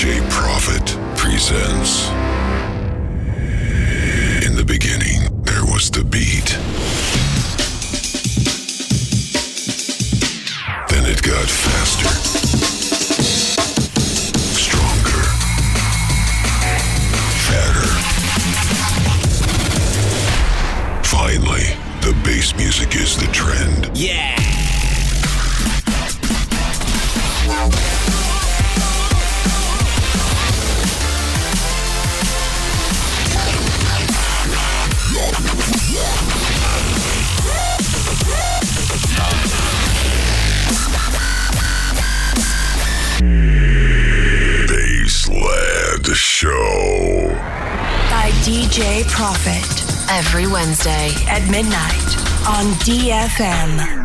DJ Prophet presents. In the beginning, there was the beat. On DFM.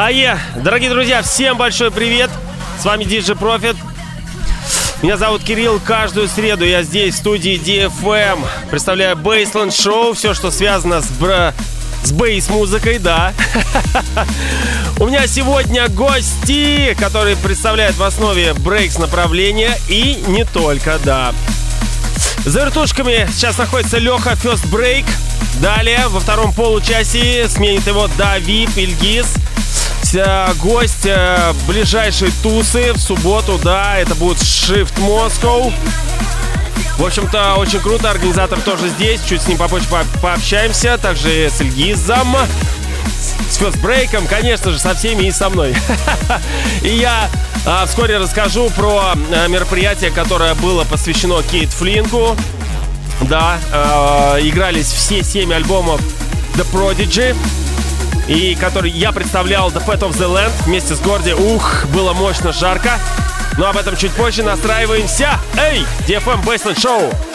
Ае, дорогие друзья, всем большой привет. С вами DJ Profit. Меня зовут Кирилл. Каждую среду я здесь, в студии DFM. Представляю Baseland Show, все, что связано с, бра... с бейс-музыкой, да. У меня сегодня гости, которые представляют в основе брейкс направления и не только, да. За вертушками сейчас находится Леха First Break. Далее, во втором получасе сменит его Давид Ильгиз. Вся гость э, ближайшей тусы в субботу, да, это будет Shift Moscow. В общем-то, очень круто, организатор тоже здесь, чуть с ним попозже по пообщаемся, также с Ильгизом, с фестбрейком, конечно же, со всеми и со мной. И я а, вскоре расскажу про а, мероприятие, которое было посвящено Кейт Флинку. Да, а, игрались все семь альбомов The Prodigy и который я представлял The Fat of the Land вместе с Горди. Ух, было мощно, жарко. Но об этом чуть позже настраиваемся. Эй, DFM Baseline Show.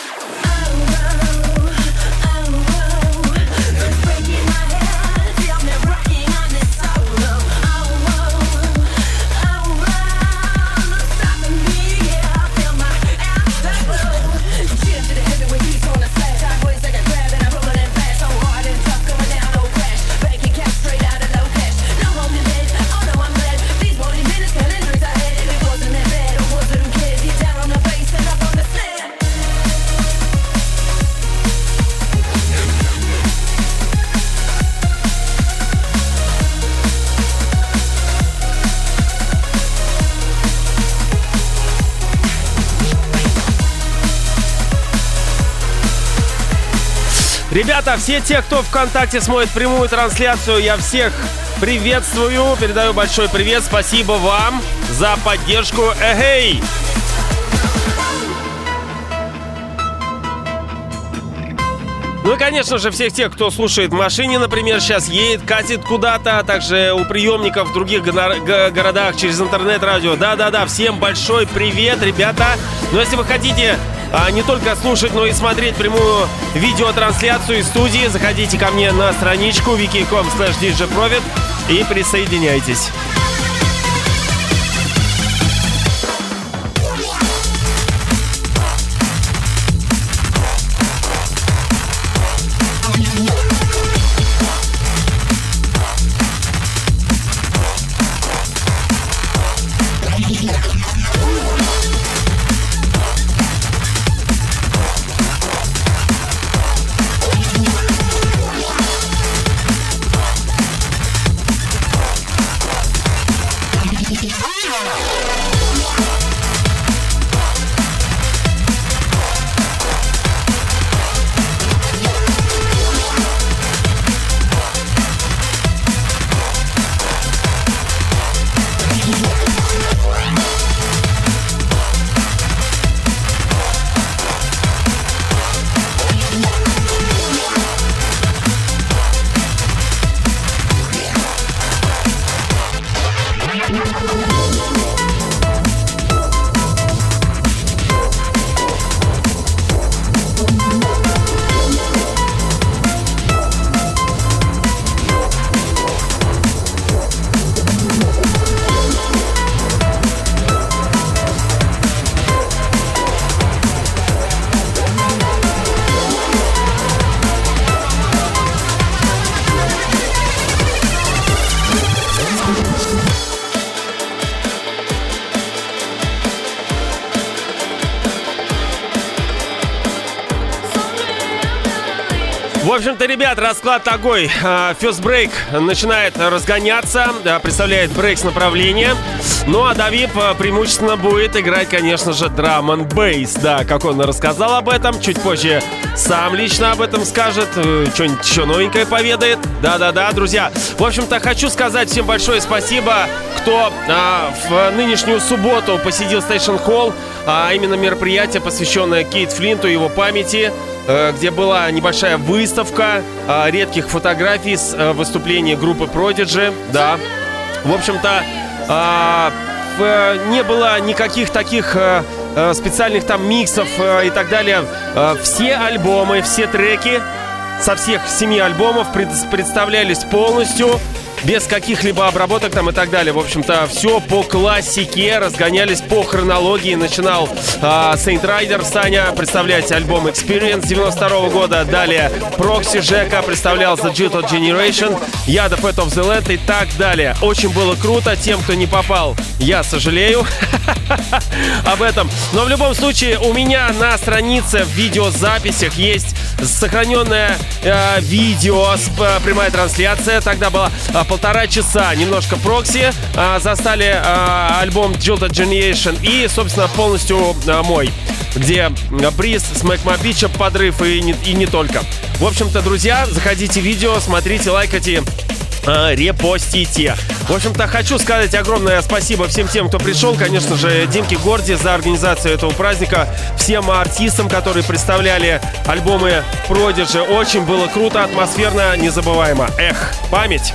Ребята, все те, кто ВКонтакте смотрит прямую трансляцию, я всех приветствую, передаю большой привет, спасибо вам за поддержку. Эгей! Ну и, конечно же, всех тех, кто слушает в машине, например, сейчас едет, катит куда-то, а также у приемников в других городах через интернет-радио. Да-да-да, всем большой привет, ребята. Но если вы хотите а, не только слушать, но и смотреть прямую видеотрансляцию из студии, заходите ко мне на страничку wiki.com slash и присоединяйтесь. Общем-то, ребят, расклад такой. First Break начинает разгоняться, представляет брейк с направления. Ну а Давип преимущественно будет играть, конечно же, драм н бейс. Да, как он рассказал об этом, чуть позже сам лично об этом скажет, э, что-нибудь еще новенькое поведает. Да-да-да, друзья. В общем-то, хочу сказать всем большое спасибо, кто а, в нынешнюю субботу посетил Station Hall, а именно мероприятие, посвященное Кейт Флинту его памяти. Э, где была небольшая выставка э, редких фотографий с э, выступления группы Prodigy. Да. В общем-то, не было никаких таких специальных там миксов и так далее. Все альбомы, все треки со всех семи альбомов представлялись полностью без каких-либо обработок там и так далее. В общем-то, все по классике, разгонялись по хронологии. Начинал э, Saint Rider Саня представлять альбом Experience 92 года. Далее Proxy Жека представлял The Digital Generation, я The Fat of the Land и так далее. Очень было круто. Тем, кто не попал, я сожалею об этом. Но в любом случае, у меня на странице в видеозаписях есть сохраненное э, видео, с, э, прямая трансляция. Тогда была э, полтора часа, немножко прокси. Э, застали э, альбом Jilted Generation и, собственно, полностью э, мой, где приз с Мэкмобича, подрыв и не, и не только. В общем-то, друзья, заходите в видео, смотрите, лайкайте Э, репостите. В общем-то, хочу сказать огромное спасибо всем тем, кто пришел. Конечно же, Димке Горди за организацию этого праздника. Всем артистам, которые представляли альбомы Продиджи. Очень было круто, атмосферно, незабываемо. Эх, память.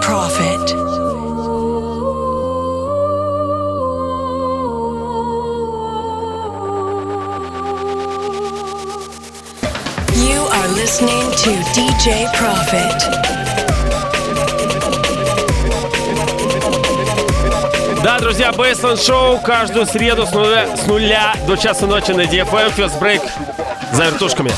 Profit. You are listening to DJ Profit. Да, друзья, Бейсленд Шоу каждую среду с нуля, с нуля до часа ночи на DFM First Break за вертушками.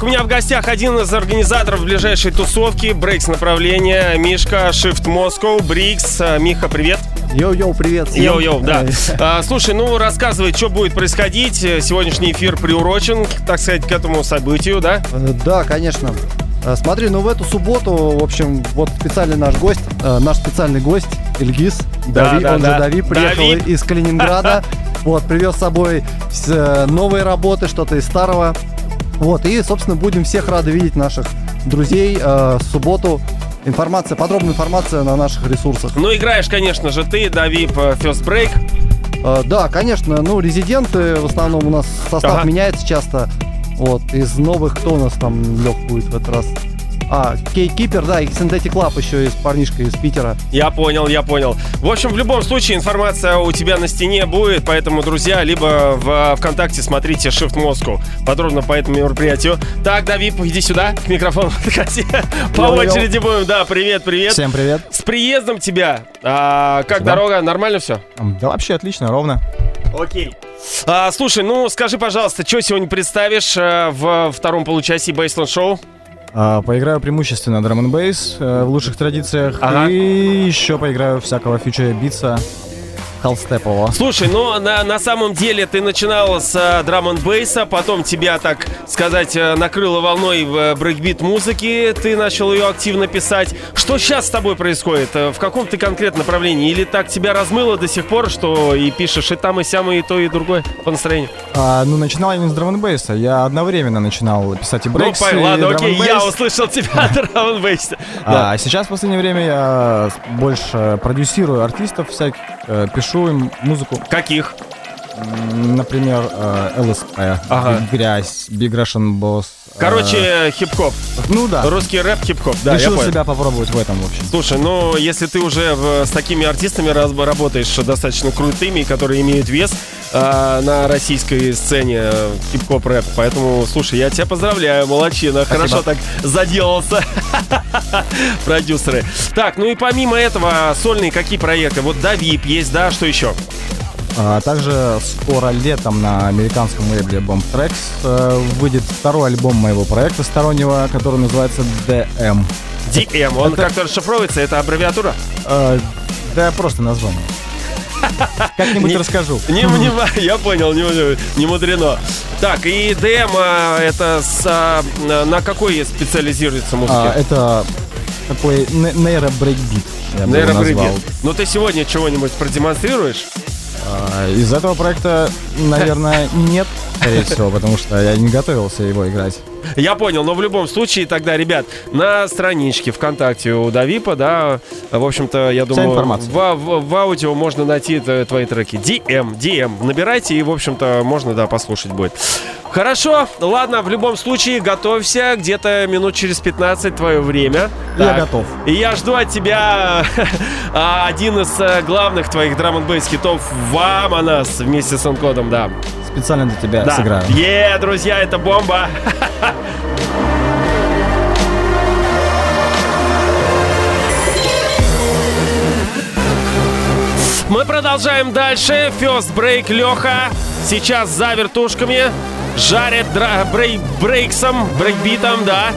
Итак, у меня в гостях один из организаторов ближайшей тусовки Breaks направления Мишка Shift Moscow Breaks. А, Миха, привет. Йоу-йоу, привет. всем. Йоу-йоу, да. А, слушай, ну рассказывай, что будет происходить. Сегодняшний эфир приурочен, так сказать, к этому событию, да? Э, Да, конечно. Э, Смотри, ну в эту субботу, в общем, вот специальный наш гость, э, наш специальный гость Ильгиз, Да, Дави, да, он да. же Дави, приехал Дави. из Калининграда, вот, привез с собой э, новые работы, что-то из старого, вот, и, собственно, будем всех рады видеть наших друзей э, в субботу. Информация, подробная информация на наших ресурсах. Ну, играешь, конечно же, ты, Давип, э, First Break. Э, Да, конечно, ну, резиденты, в основном у нас состав Ага. меняется часто. Вот, из новых, кто у нас там лег будет в этот раз? А, Кейкипер, да, и Synthetic Club еще из парнишка из Питера. Я понял, я понял. В общем, в любом случае, информация у тебя на стене будет, поэтому, друзья, либо в э, ВКонтакте смотрите Shift Moscow подробно по этому мероприятию. Так, Давип, иди сюда, к микрофону подходи. По очереди будем. Да, привет, привет. Всем привет. С приездом тебя. А, как Спасибо. дорога? Нормально все? Да вообще отлично, ровно. Окей. А, слушай, ну скажи, пожалуйста, что сегодня представишь э, в втором получасе Bassland Show? А, поиграю преимущественно drum n bass в лучших традициях. Ага. И еще поиграю всякого future beats а halfstep ового. Слушай, ну на, на самом деле ты начинал с drum n bass а, потом тебя, так сказать, э, накрыло волной в э, брейкбит музыки, ты начал ее активно писать. Что сейчас с тобой происходит? Э, В каком ты конкретном направлении? Или так тебя размыло до сих пор, что и пишешь и там, и сям, и то, и другое по настроению? А, ну, начинал я не с драм бейса я одновременно начинал писать и Ну, брейкс, пой- и ладно, drum окей, я услышал тебя драм н бейсе. А сейчас в последнее время я больше продюсирую артистов всяких, э, пишу им музыку. Каких? Например, э, ЛСП, Ага. Big Грязь, Big Russian Boss. э, Короче, хип-хоп. ну да. Русский рэп, хип-хоп. Да, я Решил понял. себя попробовать в этом, в общем. Слушай, ну если ты уже в- с такими артистами раз- работаешь достаточно крутыми, которые имеют вес а, на российской сцене э, хип-хоп рэп, поэтому, слушай, я тебя поздравляю, молодчина, хорошо так заделался, продюсеры. Так, ну и помимо этого, сольные какие проекты? Вот Давип есть, да, что еще? А также скоро летом на американском лейбле Bomb Tracks э, выйдет второй альбом моего проекта стороннего, который называется DM. DM, он как-то расшифровывается, это аббревиатура? Э, да, просто название. Как-нибудь расскажу. Не, не, я понял, не, не мудрено. Так, и DM а, это с, а, на какой специализируется музыка? А, это такой не- нейробрейкбит. Нейробрейкбит. Ну ты сегодня чего-нибудь продемонстрируешь? Из этого проекта, наверное, нет. Скорее всего, потому что я не готовился его играть. Я понял, но в любом случае тогда, ребят, на страничке ВКонтакте у Давипа, да, в общем-то, я думаю. В, в- в аудио можно найти твои треки. DM, DM, набирайте и, в общем-то, можно, да, послушать будет. Хорошо, ладно, в любом случае, готовься, где-то минут через 15 твое время. Я готов. И я жду от тебя а, один из э, главных твоих драм н хитов «Ваманас» вместе с Анкодом, да. Специально для тебя Да. сыграю. Е, друзья, это бомба. Мы продолжаем дальше. First Break Леха. Сейчас за вертушками. Жарит дра- break, breaks ом, брейкбитом, да.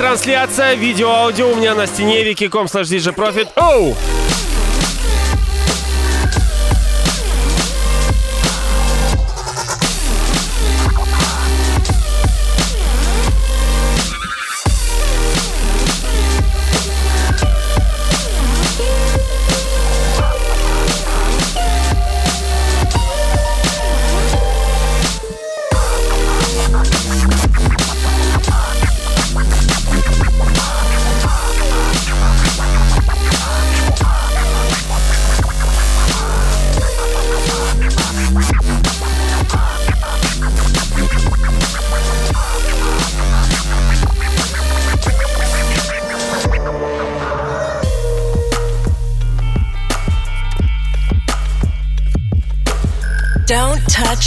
Трансляция, видео, аудио у меня на стене wiki.com slash Profit. Оу! Don't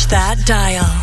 that dial.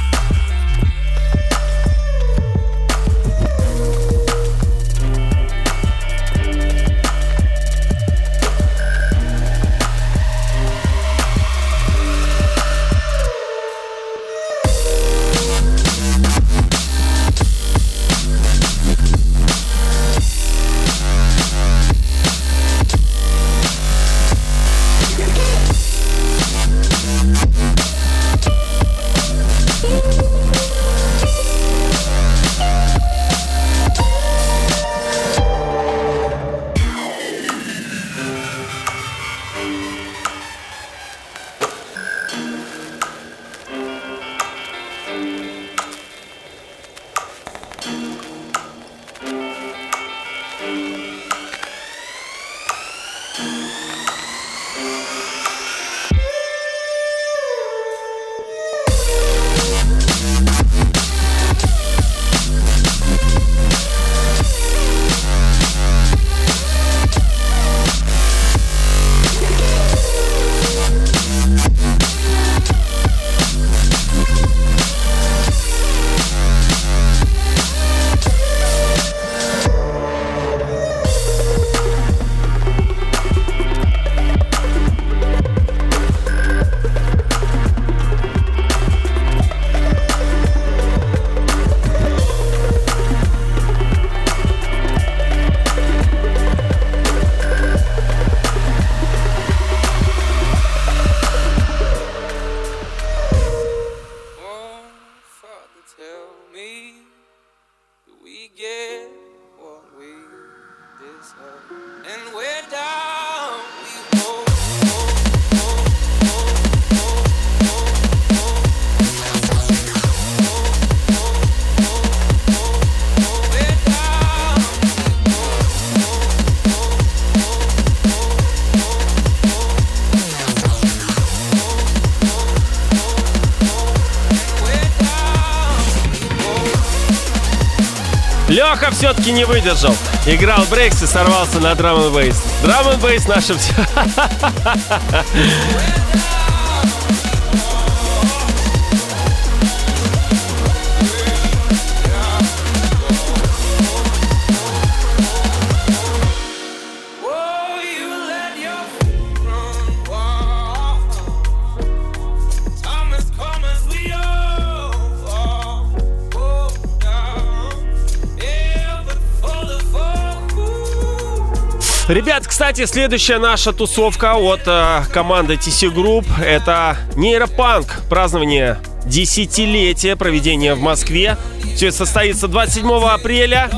Все-таки не выдержал. Играл брейкс и сорвался на драм н бейс. Драм н бейс все. Ребят, кстати, следующая наша тусовка от э, команды TC Group это Neuropunk. Празднование десятилетия проведения в Москве. Все это состоится 27 апреля.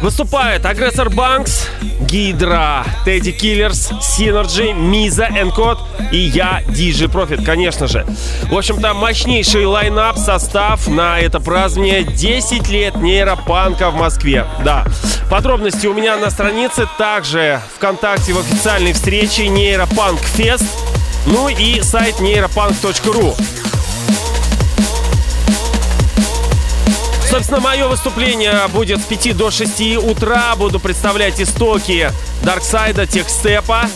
Выступает Aggressor Bunx, Gydra, Teddy Killerz, Synergy, Mizo, Enkode и я, DJ Profit, конечно же. В общем-то, мощнейший lineup, состав на это празднование 10 лет Neuropunk а в Москве. Да. Подробности у меня на странице, также ВКонтакте в официальной встрече Нейропанк Фест, ну и сайт нейропанк.ру. Собственно, мое выступление будет с 5 до 6 утра. Буду представлять истоки Дарксайда, Техстепа.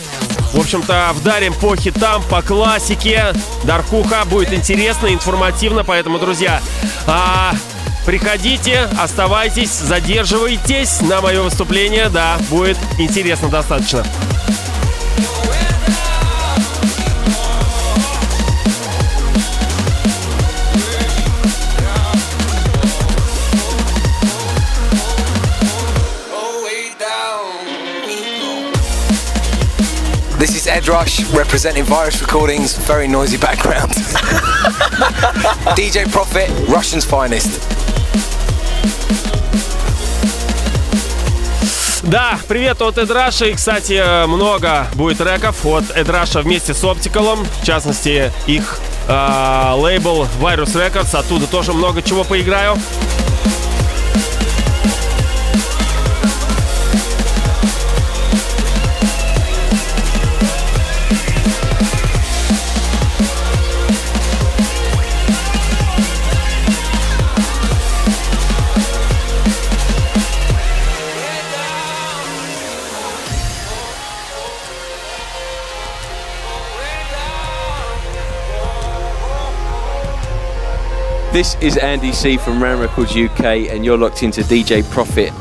В общем-то, вдарим по хитам, по классике. Даркуха будет интересно, информативно, поэтому, друзья, а, приходите, оставайтесь, задерживайтесь на мое выступление. Да, будет интересно достаточно. Is Ed Rush representing Virus Recordings, very noisy background. DJ Profit, Russian's finest. Да, привет от Эдраша. И, кстати, много будет треков от Эдраша вместе с Оптикалом. В частности, их э, лейбл Virus Records. Оттуда тоже много чего поиграю. This is Andy C from Ram Records UK, and you're locked into DJ Profit.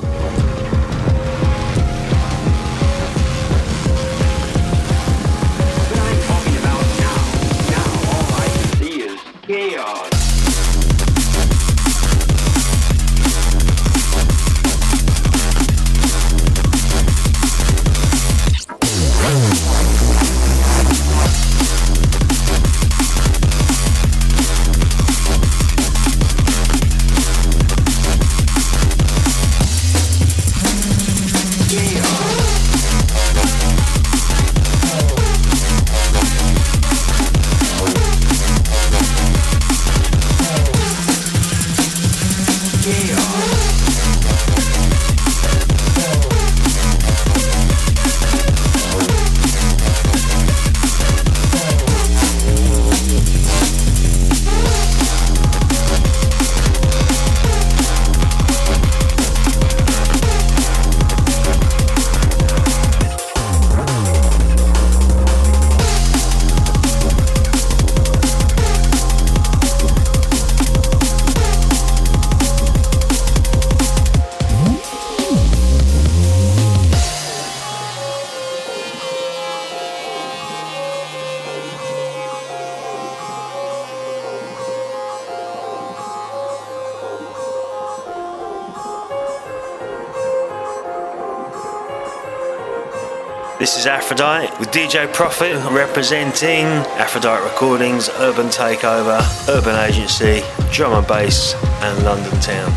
Aphrodite with DJ Profit representing Aphrodite Recordings, Urban Takeover, Urban Agency, Drum and Bass, and London Town.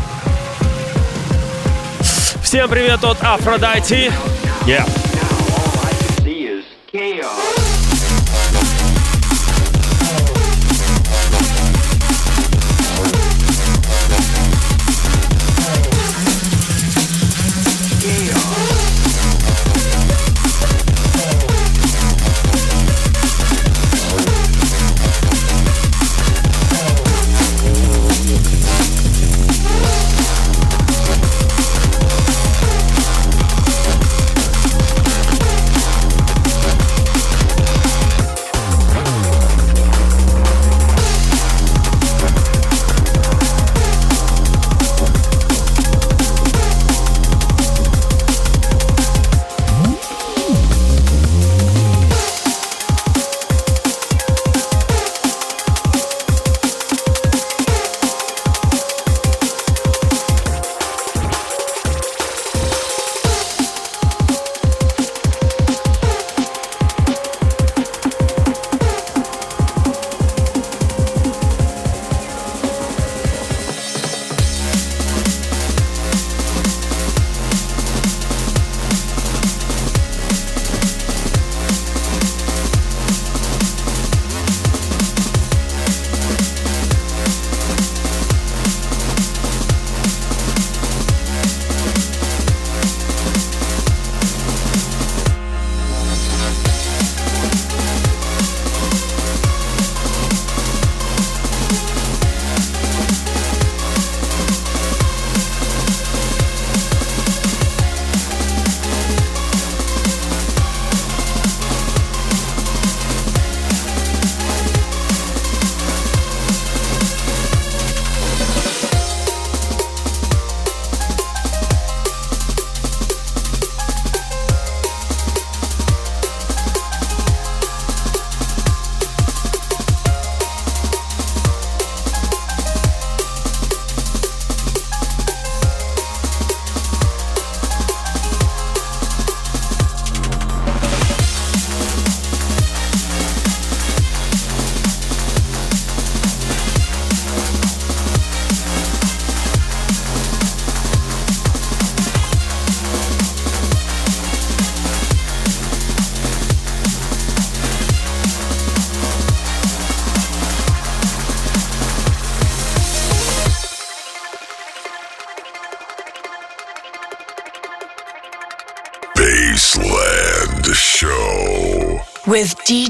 Всем привет от Афродайти. Yeah.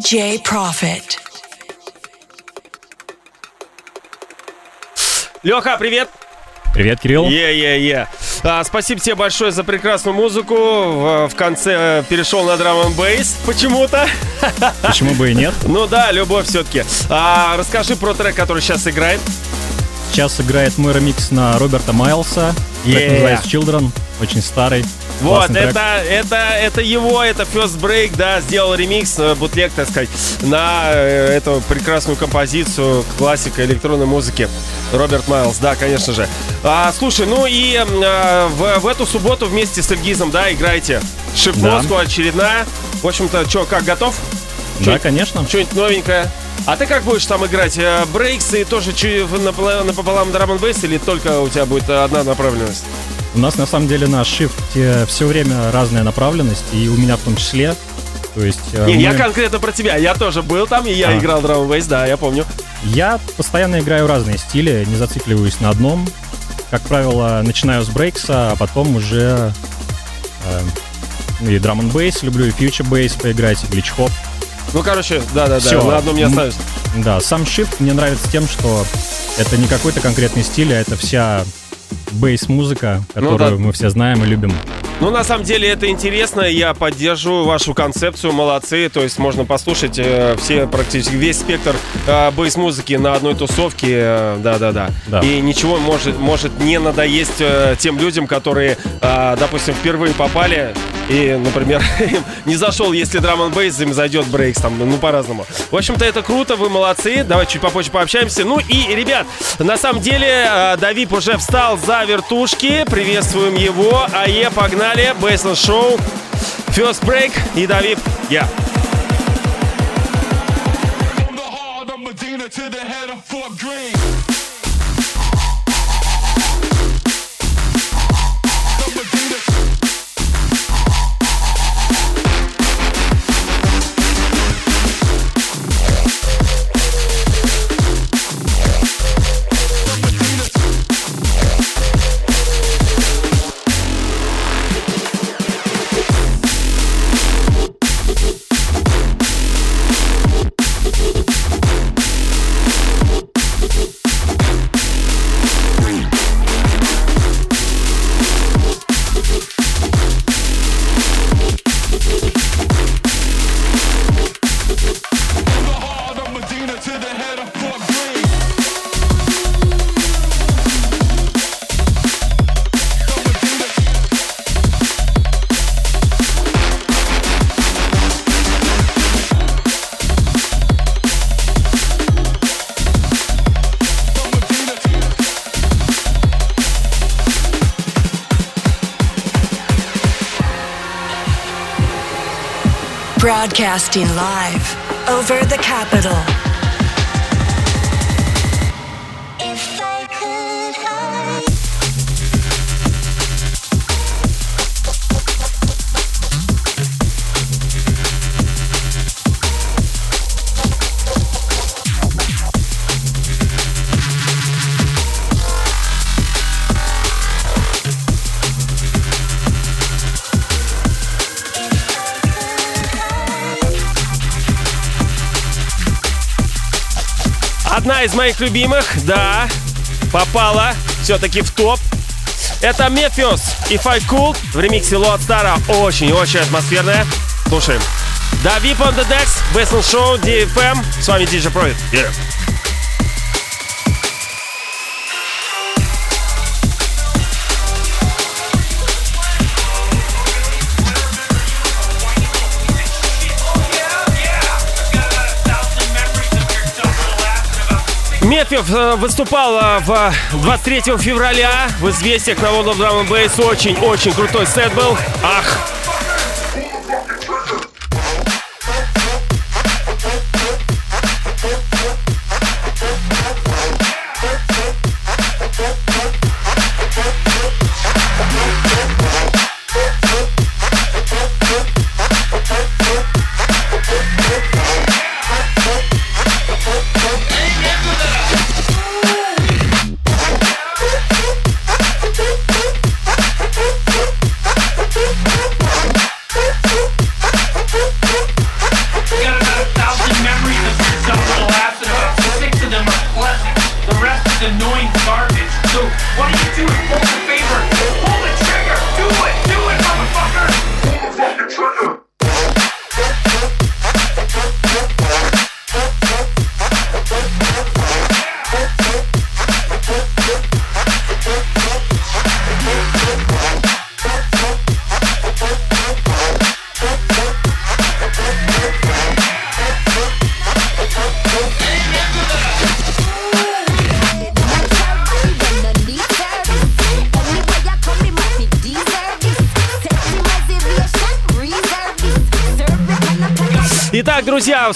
DJ Profit. Леха, привет! Привет, Кирилл. Е-е-е. А, спасибо тебе большое за прекрасную музыку. В, в конце э, перешел на драм н бейс почему-то. Почему бы и нет? Ну да, любовь все-таки. А, расскажи про трек, который сейчас играет. Сейчас играет мой ремикс на Роберта Майлса. Трек Yeah. называется Children. Очень старый. Вот, трек. это, это, это его, это First Break, да, сделал ремикс, э, бутлег, так сказать, на э, эту прекрасную композицию классика электронной музыки. Роберт Майлз, да, конечно же. А, слушай, ну и э, в, в эту субботу вместе с Эльгизом, да, играете Шип Да. Очередная. В общем-то, что, как, готов? Да, конечно. Что-нибудь новенькое? А ты как будешь там играть? Э, Брейксы и тоже напополам, драм н бейс или только у тебя будет одна направленность? У нас на самом деле на шифте все время разная направленность, и у меня в том числе. То есть э, Не, я мы- конкретно про тебя. Я тоже был там, и я А. играл драм бейс, да, я помню. я постоянно играю разные стили, не зацикливаюсь на одном. Как правило, начинаю с брейкса, а потом уже э, и драм бейс люблю, и фьючер бейс поиграть, и глич хоп. Ну, короче, да-да-да, на одном не М, оставишь. Да, сам shift мне нравится тем, что это не какой-то конкретный стиль, а это вся бейс-музыка, Ну которую да. мы все знаем и любим. Ну, на самом деле, это интересно, я поддерживаю вашу концепцию, молодцы, то есть можно послушать э, все, практически весь спектр э, бейс-музыки на одной тусовке, э, да-да-да. Да. И ничего может, может не надоесть э, тем людям, которые, э, допустим, впервые попали, и, например, им не зашел, если драм н бейс, им зайдет брейкс, там, ну, по-разному. В общем-то, это круто, вы молодцы, давайте чуть попозже пообщаемся. Ну и, ребят, на самом деле, э, Давип уже встал за вертушки, приветствуем его, АЕ, погнали, Бейсленд Шоу, First Break. И Давип, я. Broadcasting live over the capital. Из моих любимых, да, попала все-таки в топ. Это Мефиос и Fight Cool в ремиксе Лоадстара. Очень-очень атмосферная. Слушаем. Да, VIP on the Decks, Basement Show, DFM. С вами DJ Profit. Yeah. Мефев э, выступал в 23 февраля в «Известиях» на World of Drum Bass. Очень-очень крутой сет был. Ах,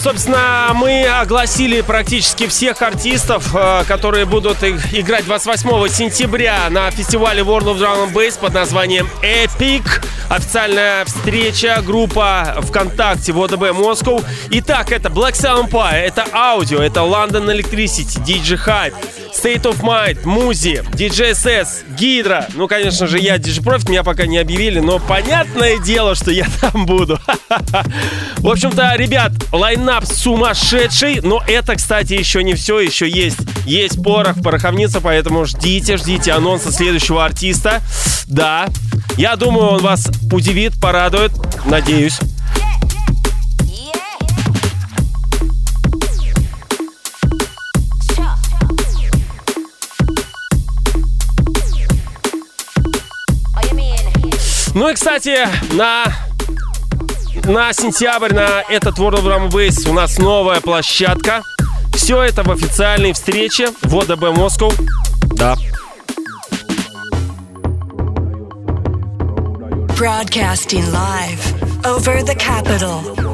собственно, мы огласили практически всех артистов, э, которые будут играть 28 сентября на фестивале World of Drum Bass под названием Epic. Официальная встреча, группа ВКонтакте ВОДБ Москва. Итак, это Black Sound Pie, это Audio, это London Electricity, DJ Hype, State of Mind, Музи, DJ SS, Гидра. Ну, конечно же, я DJ Profit, меня пока не объявили, но понятное дело, что я там буду. В общем-то, ребят, лайнап сумасшедший, но это, кстати, еще не все, еще есть. Есть порох, пороховница, поэтому ждите, ждите анонса следующего артиста. Да, я думаю, он вас удивит, порадует, надеюсь. Ну и, кстати, на на сентябрь, на этот World of Drum Bass у нас новая площадка. Все это в официальной встрече в ОДБ Москва. Да. Broadcasting live over the capital.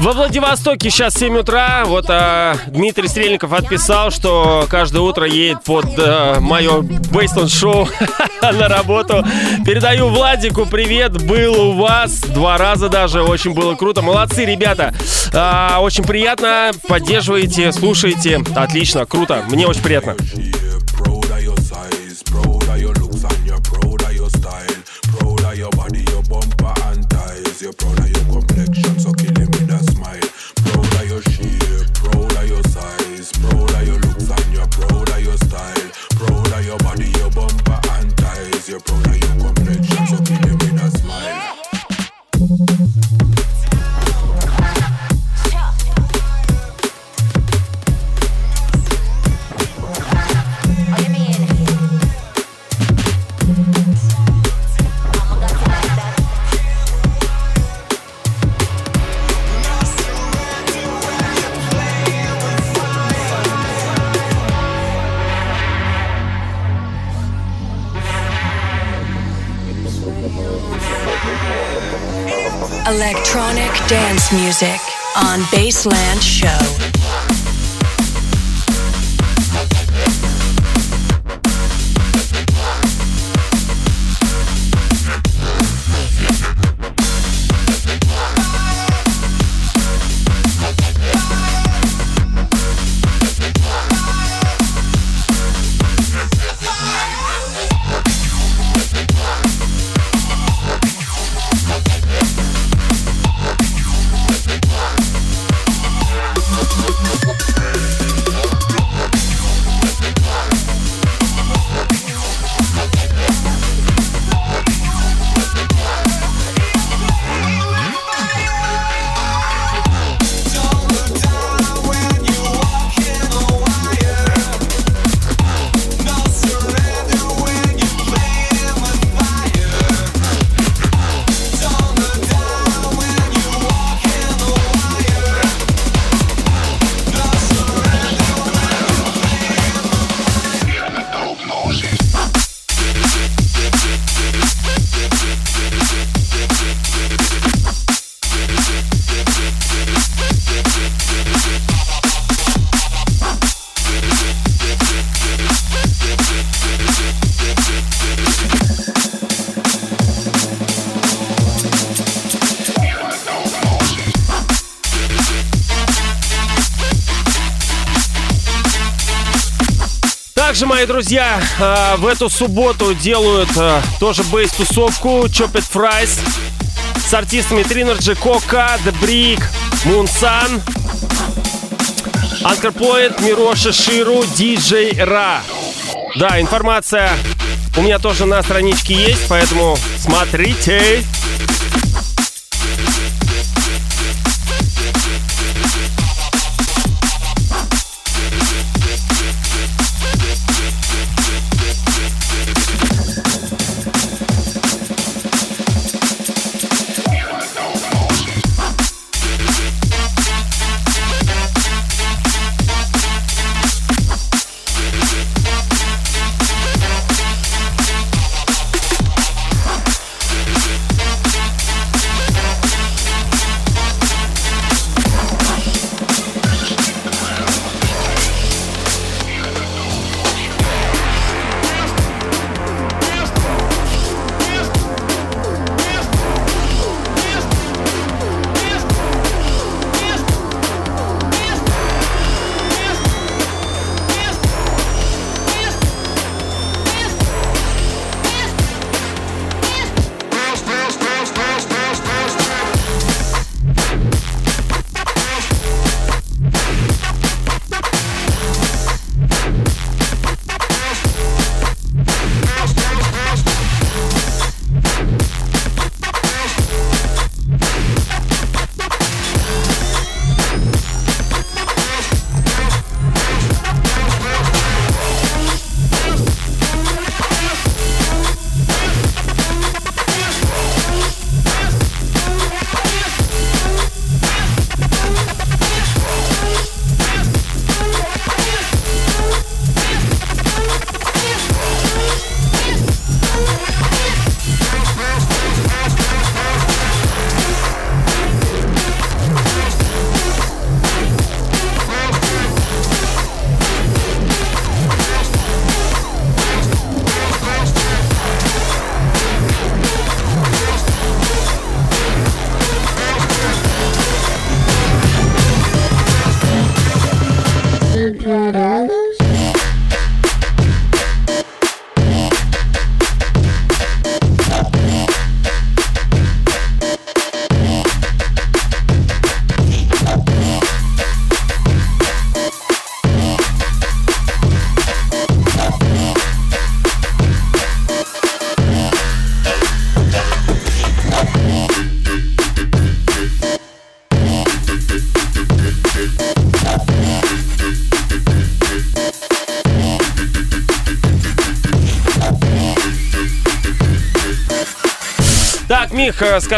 Во Владивостоке сейчас 7 утра. Вот а, Дмитрий Стрельников отписал, что каждое утро едет под а, мое бейсленд шоу на работу. Передаю Владику привет. Был у вас два раза даже. Очень было круто. Молодцы, ребята. А, очень приятно. Поддерживаете, слушаете. Отлично, круто. Мне очень приятно. Electronic dance music on Baseland Show. Мои друзья, э, в эту субботу делают э, тоже бейс-тусовку Chopet Fries с артистами Trinergy, Кока, The Brick, Moonsan, Anchor Point, Мироша Ширу, DJ Ра. Да, информация у меня тоже на страничке есть, поэтому смотрите.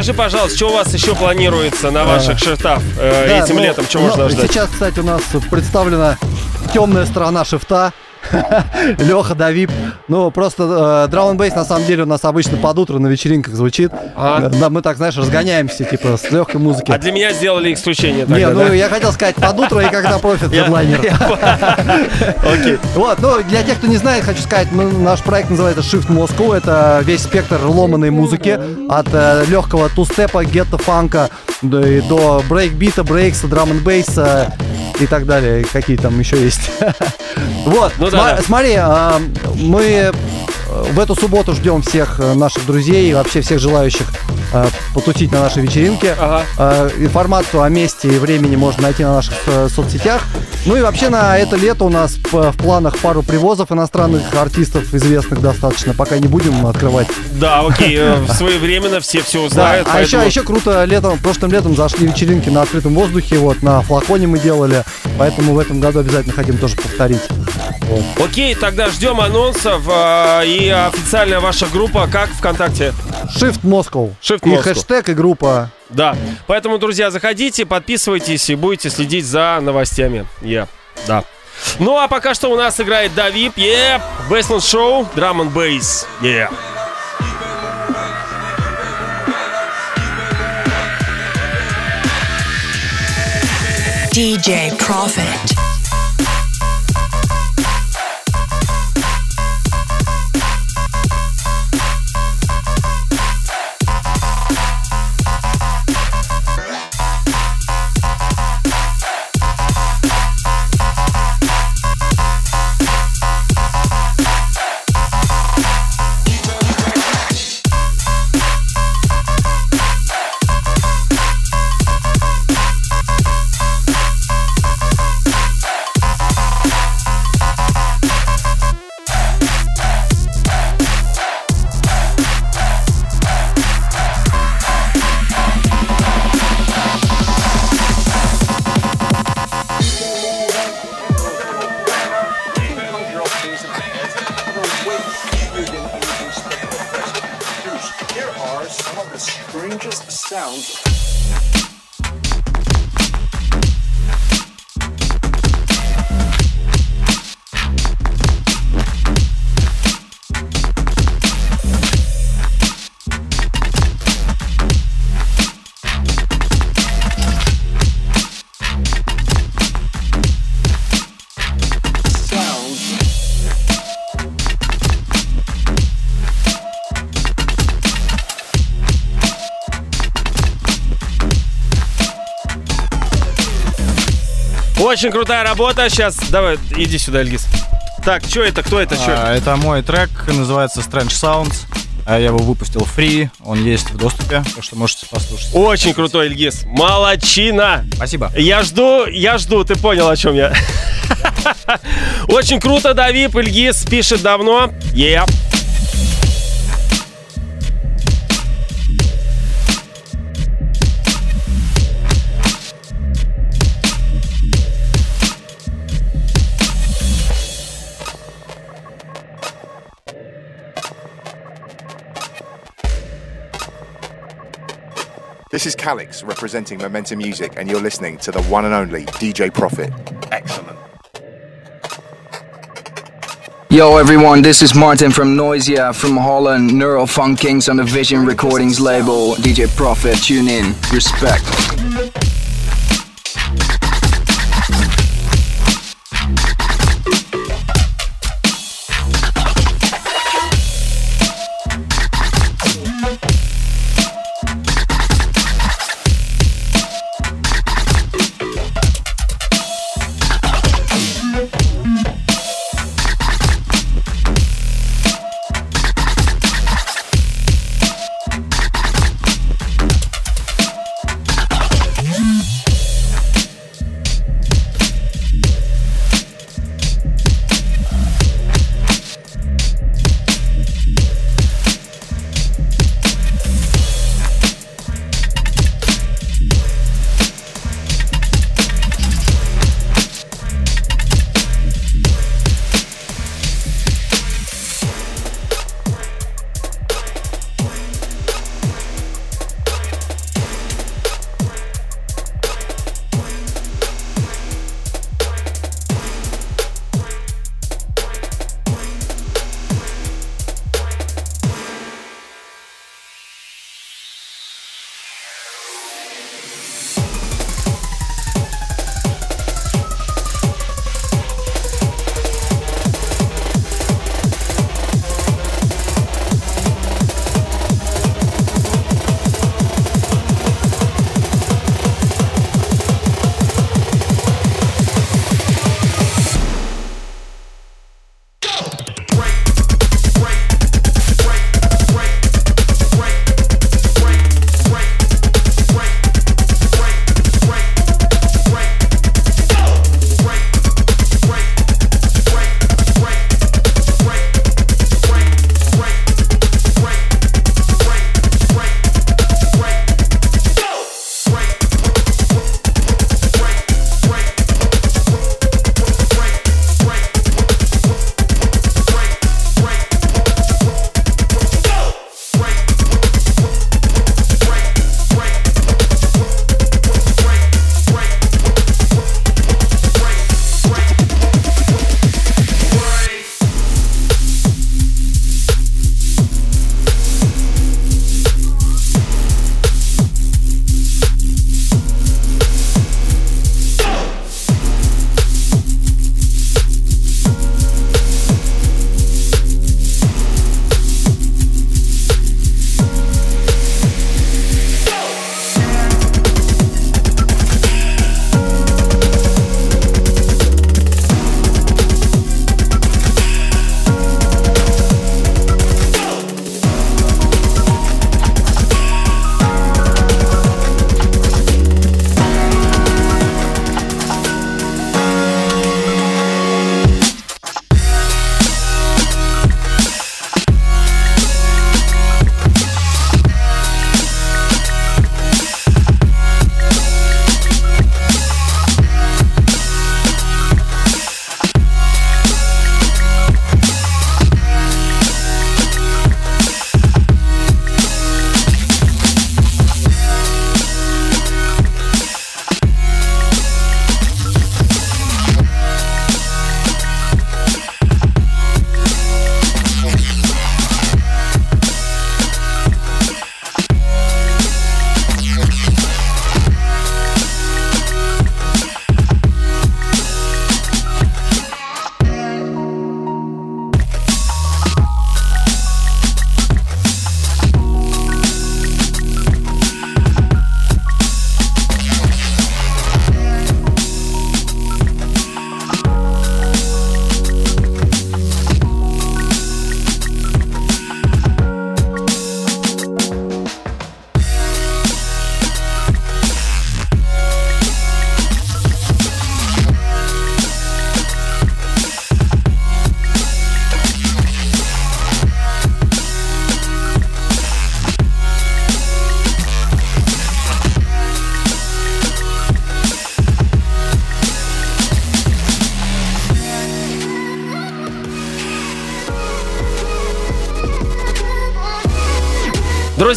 Мих, э, скажи, пожалуйста, что у вас еще планируется на ваших шифтах э, Да, этим ну, летом? Что ну, можно ждать? Сейчас, кстати, у нас представлена темная сторона шифта. Леха Давип. Ну, просто драм бейс на самом деле у нас обычно под утро на вечеринках звучит. А. Да, мы так, знаешь, разгоняемся, типа, с легкой музыки. А для меня сделали исключение Не, тогда, ну да? я хотел сказать под утро и когда профит хедлайнер. Окей. Вот, ну для тех, кто не знает, хочу сказать, мы- наш проект называется Shift Moscow. Это весь спектр ломаной музыки от э, легкого тустепа, гетто фанка до, брейкбита, брейкса, драм н бейса и так далее. Какие там еще есть. Вот, Ну да, сма- да. смотри, а, мы в эту субботу ждем всех э, наших друзей и вообще всех желающих э, потусить на нашей вечеринке. Ага. Э, Информацию о месте и времени можно найти на наших соцсетях. Ну и вообще на это лето у нас в планах пару привозов иностранных артистов, известных достаточно, пока не будем открывать. Да, окей, своевременно все все Да, узнают. а еще, поэтому- еще круто летом, прошлым летом зашли вечеринки на открытом воздухе, вот на флаконе мы делали, поэтому в этом году обязательно хотим тоже повторить. Вот. Окей, тогда ждем анонсов э, и официальная ваша группа как ВКонтакте? Shift Moscow. Shift И Moscow. хэштег, и группа. Да. Поэтому, друзья, заходите, подписывайтесь и будете следить за новостями. Yeah. Да. Ну а пока что у нас играет Давип, yeah, Baseline Show, Drum and Bass, yeah. DJ Profit. Очень крутая работа. Сейчас, давай, иди сюда, Эльгиз. Так, что это, кто это, что? А, это мой трек, называется Strange Sounds. А Я его выпустил free, он есть в доступе, так что можете послушать. Очень крутой, Эльгиз. Молодчина. Спасибо. Я жду, я жду, ты понял, о чем я. Очень круто, Давип, Ильгиз пишет давно. Yeah. This is Calix representing Momentum Music, and you're listening to the one and only DJ Profit. Excellent. Yo everyone, this is Martin from Noisia from Holland, Neural Funk Kings on the Vision Recordings label. DJ Profit, tune in. Respect.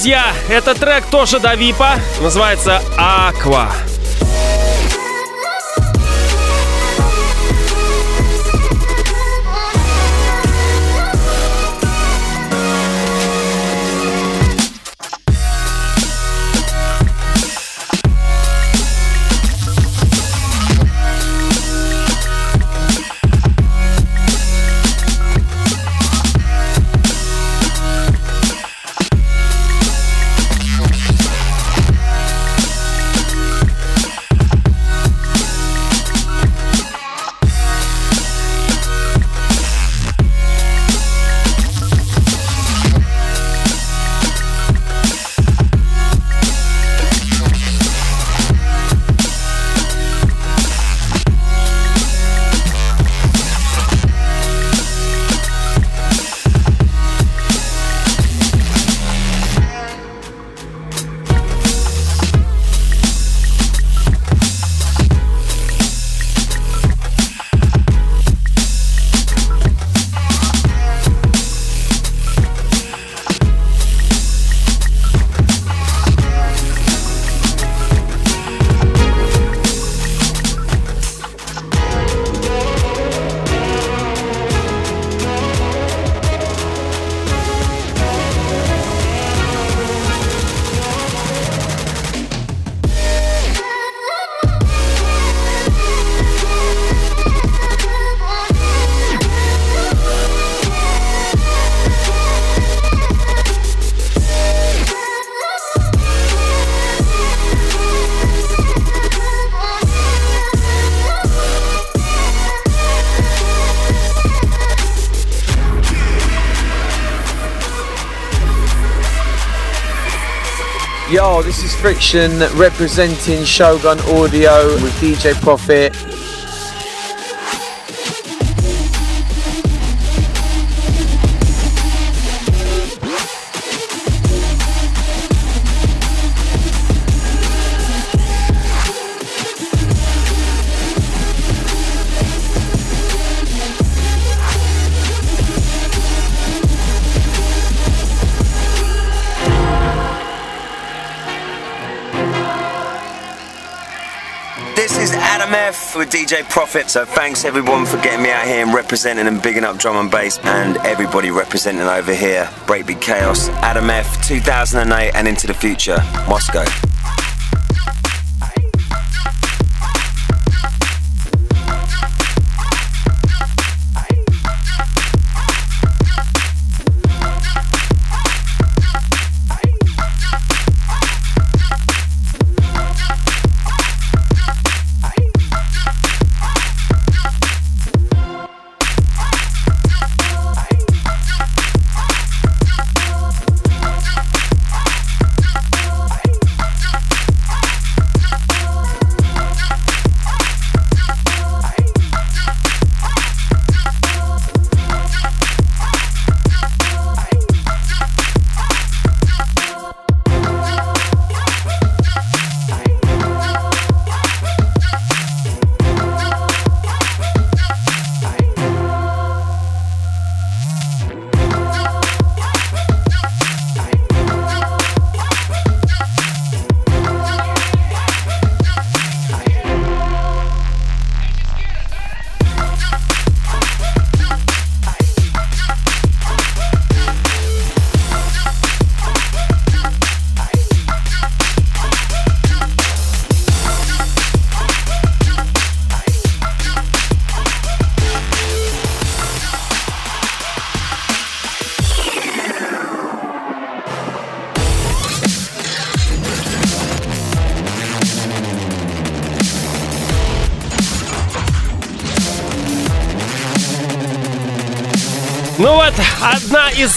Друзья, этот трек тоже до Випа. Называется «Аква». Friction representing Shogun Audio with DJ Profit. DJ Profit. So thanks everyone for getting me out here and representing and bigging up drum and bass and everybody representing over here. Breakbeat Chaos, Adam F 2008 and into the future. Moscow.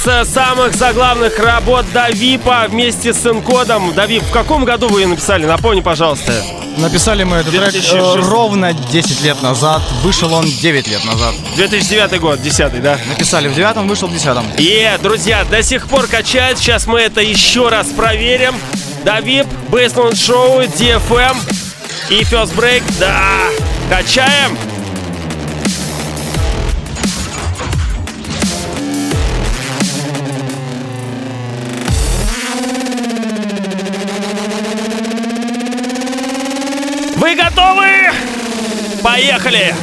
Из самых заглавных работ Давипа вместе с Энкодом. Давип, в каком году вы ее написали? Напомни, пожалуйста. Написали мы этот трек э, 2006. ровно 10 лет назад. Вышел он 9 лет назад. 2009 год, 10 да? Написали в девятом, вышел в десятом. И, друзья, до сих пор качает. Сейчас мы это еще раз проверим. Давип, Бейсленд Шоу, DFM и First Break. Да, качаем. Вы готовы? Поехали!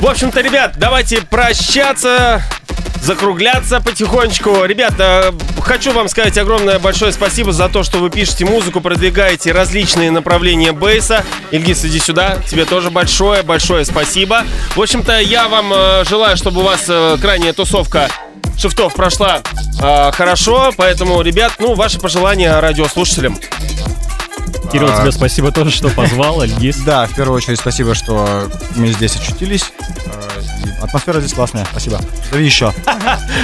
В общем-то, ребят, давайте прощаться, закругляться потихонечку. Ребята, хочу вам сказать огромное большое спасибо за то, что вы пишете музыку, продвигаете различные направления бейса. Ильгиз, иди сюда. Тебе тоже большое-большое спасибо. В общем-то, я вам э, желаю, чтобы у вас э, крайняя тусовка шифтов прошла э, хорошо. Поэтому, ребят, ну, ваши пожелания радиослушателям. Кирилл, А, тебе спасибо тоже, что позвал, Альгиз. Да, в первую очередь спасибо, что мы здесь очутились. И Атмосфера здесь классная, спасибо. Зови еще.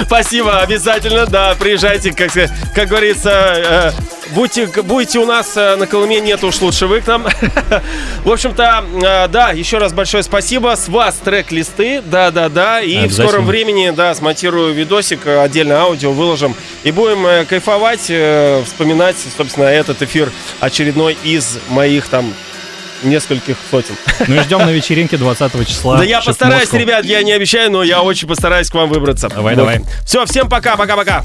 Спасибо, обязательно, да, приезжайте, как, как говорится, э, будьте, будете у нас э, на Колыме, нет уж лучше вы к нам. В общем-то, э, да, еще раз большое спасибо. С вас трек-листы, да-да-да. И в скором времени, да, смонтирую видосик, э, отдельно аудио выложим. И будем кайфовать, вспоминать, собственно, этот эфир очередной из моих там нескольких сотен. Ну и ждем на вечеринке 20 числа. Да я постараюсь, ребят, я не обещаю, но я очень постараюсь к вам выбраться. Давай, давай. Все, всем пока, пока-пока.